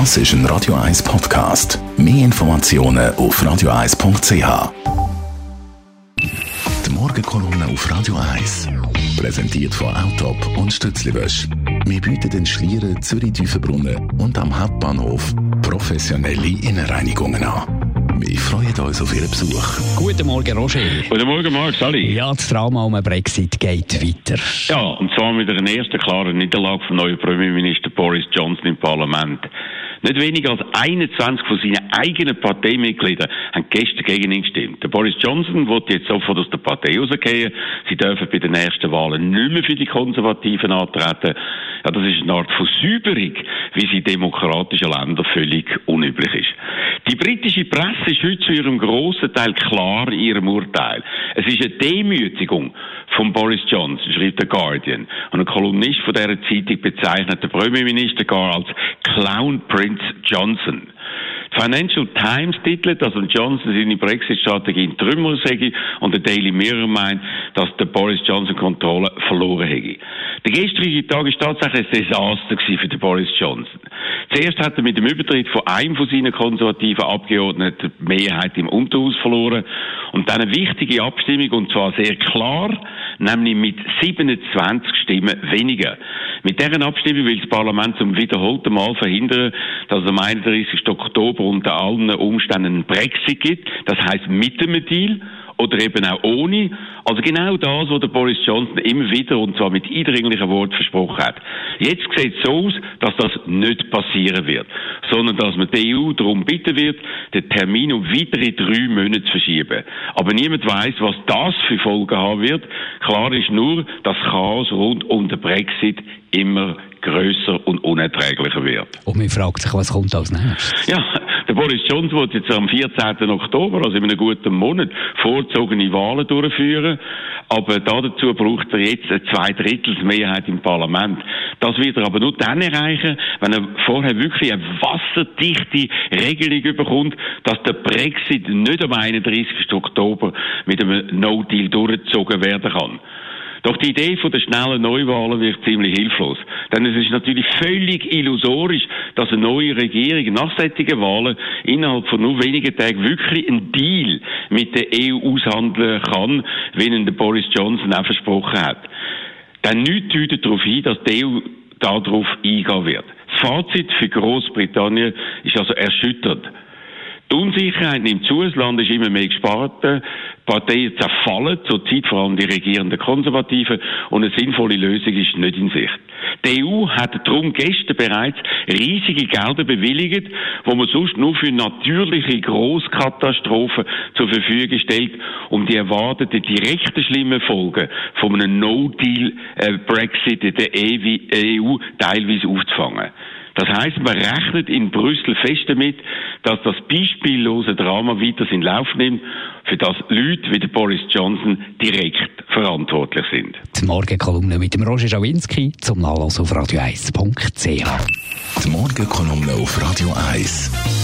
Das ist ein Radio 1 Podcast. Mehr Informationen auf radio1.ch. Die Morgenkolumne auf Radio 1 präsentiert von Autop und Stützliwösch. Wir bieten den Schlieren, Zürich-Tüfenbrunnen und am Hauptbahnhof professionelle Innenreinigungen an. Wir freuen uns auf Ihren Besuch. Guten Morgen, Roger. Guten Morgen, Marc, Sally. Ja, das Drama um den Brexit geht weiter. Ja, und zwar mit einer ersten klaren Niederlage vom neuen Premierminister Boris Johnson im Parlament. Nicht weniger als 21 von seinen eigenen Parteimitgliedern haben gestern gegen ihn gestimmt. Der Boris Johnson wird jetzt sofort aus der Partei rausgehen. Sie dürfen bei den nächsten Wahlen nicht mehr für die Konservativen antreten. Ja, das ist eine Art Versäuberung, wie sie in demokratischen Ländern völlig unüblich ist. Die britische Presse ist heute zu ihrem grossen Teil klar in ihrem Urteil. Es ist eine Demütigung von Boris Johnson, schreibt der Guardian. Und ein Kolumnist von dieser Zeitung bezeichnet den Premierminister gar als Clown Prince Johnson. Financial Times titelt, dass Johnson seine Brexit-Strategie in Trümmer sei und der Daily Mirror meint, dass der Boris Johnson Kontrolle verloren hätte. Der gestrige Tag ist tatsächlich ein Desaster für den Boris Johnson. Zuerst hat er mit dem Übertritt von einem von seinen konservativen Abgeordneten die Mehrheit im Unterhaus verloren und dann eine wichtige Abstimmung und zwar sehr klar, nämlich mit 27 Stimmen weniger. Mit deren Abstimmung will das Parlament zum wiederholten Mal verhindern, dass es am 31. Oktober unter allen Umständen einen Brexit gibt. Das heißt mit dem Deal oder eben auch ohne. Also genau das, was der Boris Johnson immer wieder und zwar mit eindringlichen Worten versprochen hat. Jetzt sieht es so aus, dass das nicht passieren wird, sondern dass man die EU darum bitten wird, den Termin um weitere drei Monate zu verschieben. Aber niemand weiß, was das für Folgen haben wird. Klar ist nur, dass Chaos rund um den Brexit immer größer und unerträglicher wird. Und man fragt sich, was kommt als nächstes? Ja, der Boris Johnson wird jetzt am 14. Oktober, also in einem guten Monat, vorzogene Wahlen durchführen. Aber dazu braucht er jetzt eine Zweidrittelsmehrheit im Parlament. Das wird er aber nur dann erreichen, wenn er vorher wirklich eine wasserdichte Regelung bekommt, dass der Brexit nicht am 31. Oktober mit einem No-Deal durchgezogen werden kann. Doch die Idee von der schnellen Neuwahlen wird ziemlich hilflos. Denn es ist natürlich völlig illusorisch, dass eine neue Regierung nach solchen Wahlen innerhalb von nur wenigen Tagen wirklich einen Deal mit der EU aushandeln kann, wie ihn der Boris Johnson auch versprochen hat. Denn nichts deutet darauf hin, dass die EU darauf eingehen wird. Das Fazit für Großbritannien ist also erschüttert. Die Unsicherheit nimmt zu, das Land ist immer mehr gespart, Parteien zerfallen, zurzeit vor allem die regierenden Konservativen, und eine sinnvolle Lösung ist nicht in Sicht. Die EU hat darum gestern bereits riesige Gelder bewilligt, wo man sonst nur für natürliche Großkatastrophen zur Verfügung stellt, um die erwarteten direkten schlimmen Folgen von einem No-Deal-Brexit in der EU teilweise aufzufangen. Das heißt, man rechnet in Brüssel fest damit, dass das beispiellose Drama weiter seinen Lauf nimmt, für das Leute wie der Boris Johnson direkt verantwortlich sind. Die Morgenkolumne mit dem Roger Schawinski zum Nachlass auf radio1.ch. Die Morgenkolumne auf Radio 1.